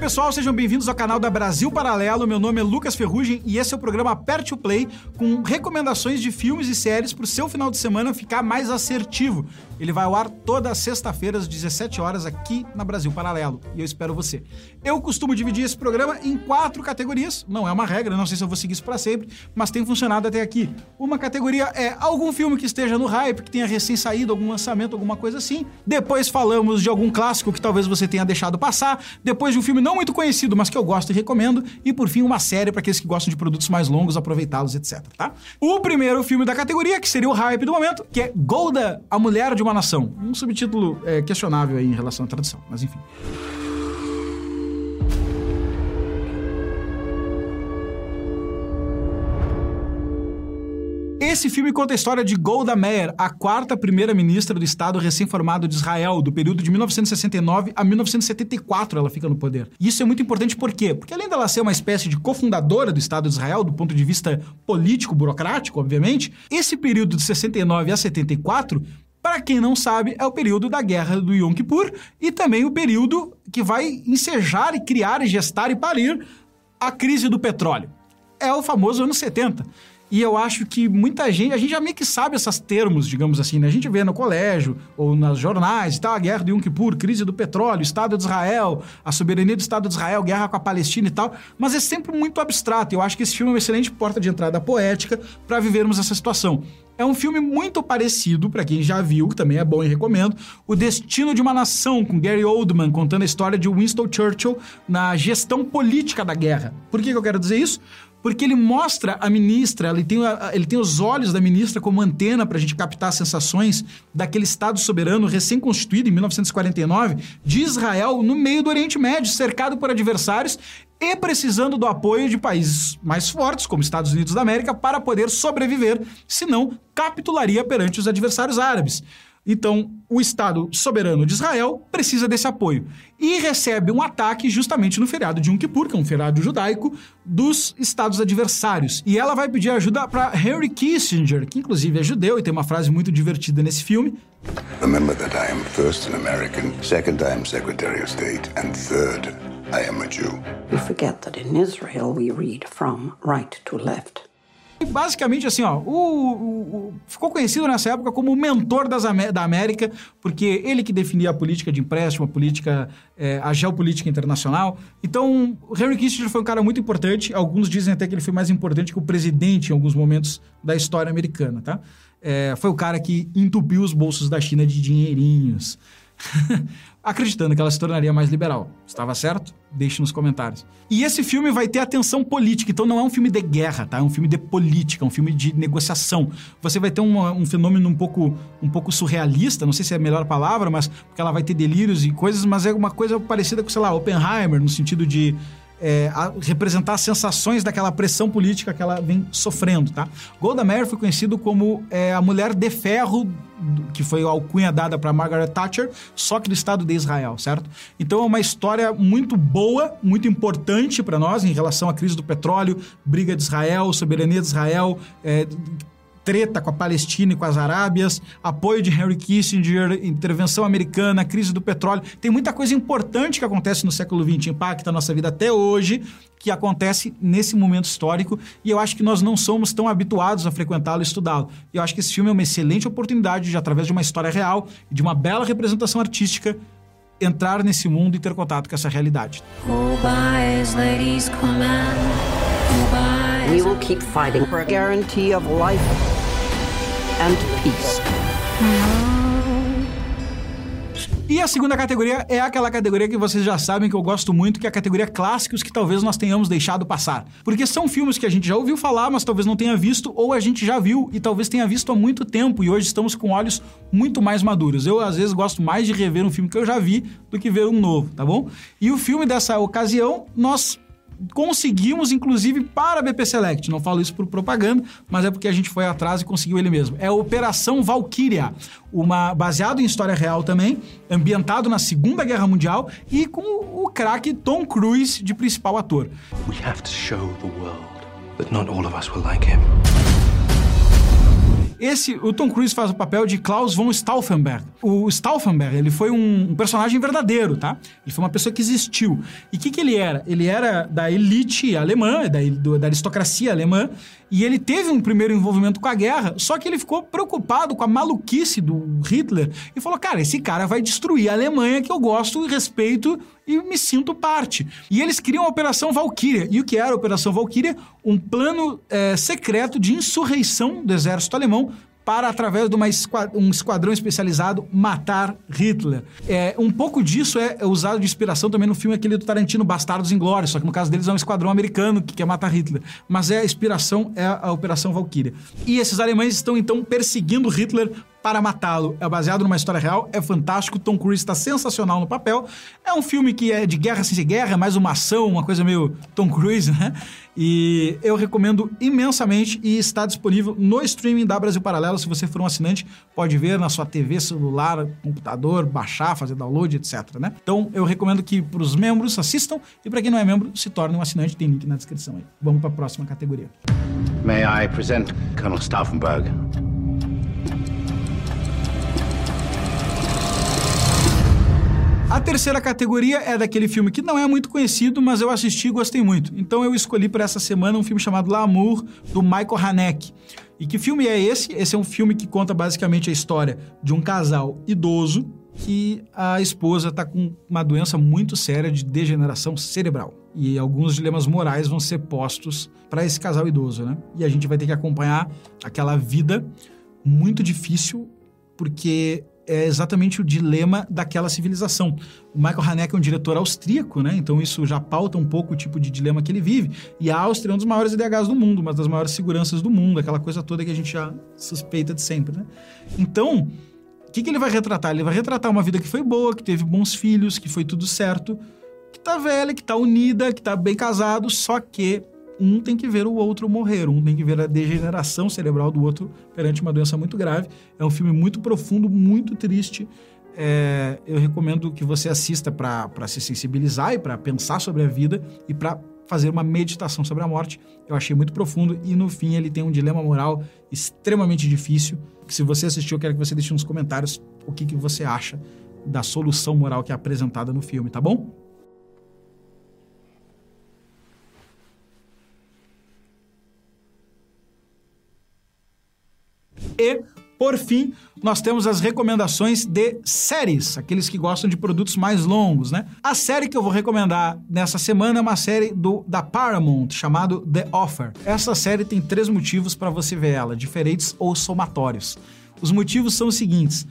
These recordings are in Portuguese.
Pessoal, sejam bem-vindos ao canal da Brasil Paralelo. Meu nome é Lucas Ferrugem e esse é o programa Aperte o Play com recomendações de filmes e séries para o seu final de semana ficar mais assertivo. Ele vai ao ar toda sexta-feira às 17 horas aqui na Brasil Paralelo e eu espero você. Eu costumo dividir esse programa em quatro categorias, não é uma regra, não sei se eu vou seguir isso para sempre, mas tem funcionado até aqui. Uma categoria é algum filme que esteja no hype, que tenha recém saído, algum lançamento, alguma coisa assim. Depois falamos de algum clássico que talvez você tenha deixado passar. Depois de um filme não muito conhecido, mas que eu gosto e recomendo. E por fim, uma série para aqueles que gostam de produtos mais longos, aproveitá-los, etc. Tá? O primeiro filme da categoria, que seria o hype do momento, que é Golda, a Mulher de uma Nação. Um subtítulo é, questionável aí em relação à tradução, mas enfim. Esse filme conta a história de Golda Meir, a quarta primeira-ministra do Estado recém-formado de Israel, do período de 1969 a 1974 ela fica no poder. E isso é muito importante por quê? Porque além dela ser uma espécie de cofundadora do Estado de Israel, do ponto de vista político, burocrático, obviamente, esse período de 69 a 74 para quem não sabe, é o período da Guerra do Yom Kippur e também o período que vai ensejar e criar e gestar e parir a crise do petróleo. É o famoso ano 70. E eu acho que muita gente, a gente já meio que sabe esses termos, digamos assim, né? A gente vê no colégio ou nos jornais e tal, a guerra do Yom Kippur, crise do petróleo, Estado de Israel, a soberania do Estado de Israel, guerra com a Palestina e tal, mas é sempre muito abstrato. Eu acho que esse filme é uma excelente porta de entrada poética para vivermos essa situação. É um filme muito parecido, para quem já viu, que também é bom e recomendo, O Destino de uma Nação, com Gary Oldman, contando a história de Winston Churchill na gestão política da guerra. Por que, que eu quero dizer isso? Porque ele mostra a ministra, ele tem, ele tem os olhos da ministra como antena para a gente captar sensações daquele Estado soberano recém-constituído em 1949 de Israel no meio do Oriente Médio, cercado por adversários e precisando do apoio de países mais fortes, como Estados Unidos da América, para poder sobreviver, senão capitularia perante os adversários árabes. Então, o Estado soberano de Israel precisa desse apoio e recebe um ataque justamente no feriado de Yom Kippur, que é um feriado judaico, dos estados adversários. E ela vai pedir ajuda para Henry Kissinger, que inclusive é judeu e tem uma frase muito divertida nesse filme. Remember that I am first an American, second I am Secretary of State, and third I am a Jew. You forget that in Israel we read from right to left. Basicamente, assim, ó, o, o, o, ficou conhecido nessa época como o mentor das, da América, porque ele que definia a política de empréstimo, a política, é, a geopolítica internacional. Então, Henry Kissinger foi um cara muito importante. Alguns dizem até que ele foi mais importante que o presidente em alguns momentos da história americana, tá? É, foi o cara que entupiu os bolsos da China de dinheirinhos. acreditando que ela se tornaria mais liberal. Estava certo? Deixe nos comentários. E esse filme vai ter atenção política, então não é um filme de guerra, tá? É um filme de política, um filme de negociação. Você vai ter um, um fenômeno um pouco, um pouco surrealista, não sei se é a melhor palavra, mas porque ela vai ter delírios e coisas, mas é uma coisa parecida com, sei lá, Oppenheimer, no sentido de é, representar as sensações daquela pressão política que ela vem sofrendo, tá? Golda Meir foi conhecido como é, a mulher de ferro, que foi a alcunha dada para Margaret Thatcher, só que do Estado de Israel, certo? Então é uma história muito boa, muito importante para nós em relação à crise do petróleo, briga de Israel, soberania de Israel, é, treta com a Palestina e com as Arábias, apoio de Henry Kissinger, intervenção americana, crise do petróleo. Tem muita coisa importante que acontece no século XX, impacta a nossa vida até hoje, que acontece nesse momento histórico, e eu acho que nós não somos tão habituados a frequentá-lo e estudá-lo. E eu acho que esse filme é uma excelente oportunidade de, através de uma história real e de uma bela representação artística, entrar nesse mundo e ter contato com essa realidade. We will keep fighting for a guarantee of life and peace. E a segunda categoria é aquela categoria que vocês já sabem que eu gosto muito, que é a categoria clássicos que talvez nós tenhamos deixado passar. Porque são filmes que a gente já ouviu falar, mas talvez não tenha visto, ou a gente já viu e talvez tenha visto há muito tempo, e hoje estamos com olhos muito mais maduros. Eu, às vezes, gosto mais de rever um filme que eu já vi do que ver um novo, tá bom? E o filme dessa ocasião, nós conseguimos, inclusive, para a BP Select. Não falo isso por propaganda, mas é porque a gente foi atrás e conseguiu ele mesmo. É a Operação Valkyria, uma baseado em história real também, ambientado na Segunda Guerra Mundial e com o craque Tom Cruise de principal ator. We have to show the world that not all of us like him. Esse, o Tom Cruise faz o papel de Klaus von Stauffenberg. O Stauffenberg, ele foi um, um personagem verdadeiro, tá? Ele foi uma pessoa que existiu. E o que, que ele era? Ele era da elite alemã, da, do, da aristocracia alemã, e ele teve um primeiro envolvimento com a guerra, só que ele ficou preocupado com a maluquice do Hitler e falou: cara, esse cara vai destruir a Alemanha que eu gosto e respeito e me sinto parte. E eles criam a Operação Valkyria. E o que era a Operação Valkyria? Um plano é, secreto de insurreição do exército alemão para, através de esquad um esquadrão especializado, matar Hitler. É, um pouco disso é usado de inspiração também no filme aquele do Tarantino, Bastardos Inglórios, só que no caso deles é um esquadrão americano que quer matar Hitler. Mas é a inspiração, é a Operação Valkyria. E esses alemães estão então perseguindo Hitler para matá-lo. É baseado numa história real, é fantástico. Tom Cruise está sensacional no papel. É um filme que é de guerra sem ser guerra, é mais uma ação, uma coisa meio Tom Cruise, né? E eu recomendo imensamente e está disponível no streaming da Brasil Paralelo. Se você for um assinante, pode ver na sua TV, celular, computador, baixar, fazer download, etc. Né? Então eu recomendo que para os membros assistam e para quem não é membro, se torne um assinante. Tem link na descrição aí. Vamos para a próxima categoria. May I present Colonel Stauffenberg? A terceira categoria é daquele filme que não é muito conhecido, mas eu assisti e gostei muito. Então eu escolhi para essa semana um filme chamado L'amour, do Michael Haneke. E que filme é esse? Esse é um filme que conta basicamente a história de um casal idoso que a esposa está com uma doença muito séria de degeneração cerebral. E alguns dilemas morais vão ser postos para esse casal idoso, né? E a gente vai ter que acompanhar aquela vida muito difícil, porque é exatamente o dilema daquela civilização. O Michael Haneke é um diretor austríaco, né? Então isso já pauta um pouco o tipo de dilema que ele vive. E a Áustria é um dos maiores IDHs do mundo, uma das maiores seguranças do mundo, aquela coisa toda que a gente já suspeita de sempre, né? Então, o que, que ele vai retratar? Ele vai retratar uma vida que foi boa, que teve bons filhos, que foi tudo certo, que tá velha, que tá unida, que tá bem casado, só que um tem que ver o outro morrer, um tem que ver a degeneração cerebral do outro perante uma doença muito grave. É um filme muito profundo, muito triste. É, eu recomendo que você assista para se sensibilizar e para pensar sobre a vida e para fazer uma meditação sobre a morte. Eu achei muito profundo e no fim ele tem um dilema moral extremamente difícil. se você assistiu, eu quero que você deixe nos comentários o que, que você acha da solução moral que é apresentada no filme, tá bom? E, por fim, nós temos as recomendações de séries, aqueles que gostam de produtos mais longos, né? A série que eu vou recomendar nessa semana é uma série do, da Paramount, chamado The Offer. Essa série tem três motivos para você ver ela, diferentes ou somatórios. Os motivos são os seguintes.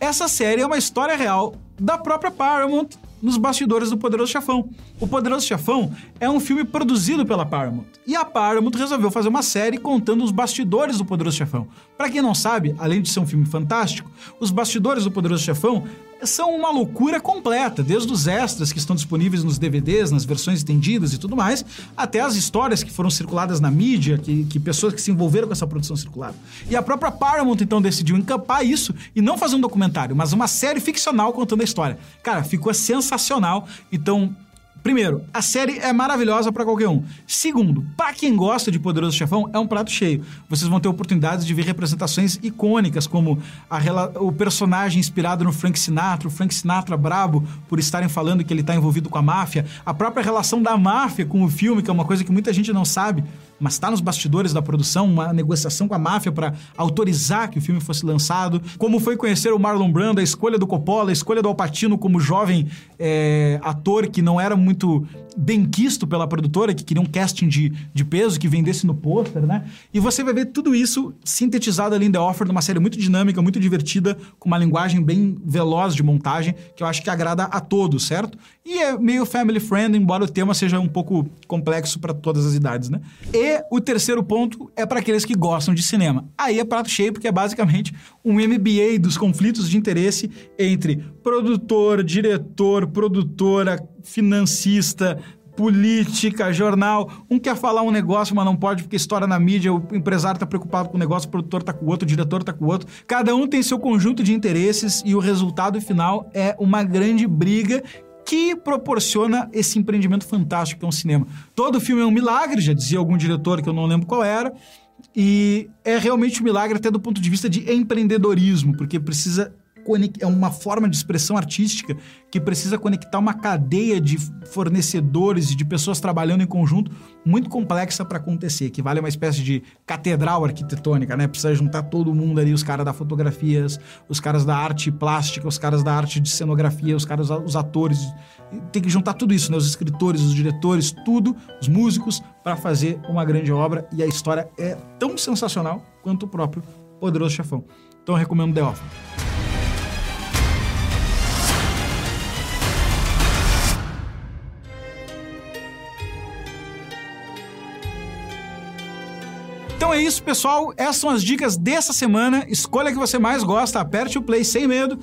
Essa série é uma história real da própria Paramount nos bastidores do Poderoso Chefão. O Poderoso Chefão é um filme produzido pela Paramount. E a Paramount resolveu fazer uma série contando os bastidores do Poderoso Chefão. Para quem não sabe, além de ser um filme fantástico, os bastidores do Poderoso Chefão são uma loucura completa, desde os extras que estão disponíveis nos DVDs, nas versões estendidas e tudo mais, até as histórias que foram circuladas na mídia, que, que pessoas que se envolveram com essa produção circularam. E a própria Paramount então decidiu encampar isso e não fazer um documentário, mas uma série ficcional contando a história. Cara, ficou sensacional. Então, Primeiro, a série é maravilhosa para qualquer um. Segundo, para quem gosta de Poderoso Chefão, é um prato cheio. Vocês vão ter oportunidades de ver representações icônicas, como a, o personagem inspirado no Frank Sinatra, o Frank Sinatra brabo por estarem falando que ele está envolvido com a máfia, a própria relação da máfia com o filme, que é uma coisa que muita gente não sabe mas está nos bastidores da produção, uma negociação com a máfia para autorizar que o filme fosse lançado. Como foi conhecer o Marlon Brando, a escolha do Coppola, a escolha do Alpatino como jovem é, ator que não era muito benquisto pela produtora, que queria um casting de, de peso, que vendesse no pôster, né? E você vai ver tudo isso sintetizado ali em The Offer, numa série muito dinâmica, muito divertida, com uma linguagem bem veloz de montagem, que eu acho que agrada a todos, certo? E é meio family friendly, embora o tema seja um pouco complexo para todas as idades, né? E o terceiro ponto é para aqueles que gostam de cinema. Aí é prato cheio, porque é basicamente um MBA dos conflitos de interesse entre produtor, diretor, produtora, financista, política, jornal. Um quer falar um negócio, mas não pode porque estoura na mídia, o empresário está preocupado com o negócio, o produtor está com o outro, o diretor está com o outro. Cada um tem seu conjunto de interesses e o resultado final é uma grande briga que proporciona esse empreendimento fantástico que é um cinema. Todo filme é um milagre, já dizia algum diretor que eu não lembro qual era, E é realmente um milagre até do ponto de vista de empreendedorismo, porque precisa é uma forma de expressão artística que precisa conectar uma cadeia de fornecedores e de pessoas trabalhando em conjunto muito complexa para acontecer, que vale uma espécie de catedral arquitetônica, né? Precisa juntar todo mundo ali, os caras da fotografias, os caras da arte plástica, os caras da arte de cenografia, os caras, os atores, tem que juntar tudo isso, né? Os escritores, os diretores, tudo, os músicos, para fazer uma grande obra e a história é tão sensacional quanto o próprio Poderoso Chefão. Então eu recomendo The Offer. É isso, pessoal. Essas são as dicas dessa semana. Escolha a que você mais gosta, aperte o play sem medo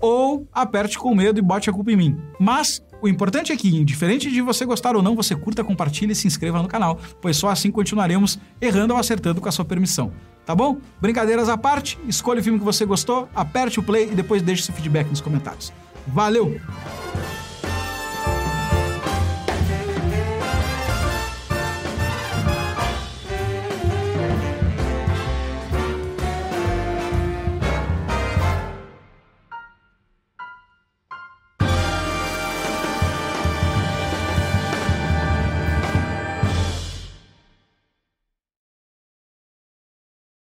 ou aperte com medo e bote a culpa em mim. Mas o importante é que, indiferente de você gostar ou não, você curta, compartilhe e se inscreva no canal, pois só assim continuaremos errando ou acertando com a sua permissão. Tá bom? Brincadeiras à parte, escolha o filme que você gostou, aperte o play e depois deixe seu feedback nos comentários. Valeu!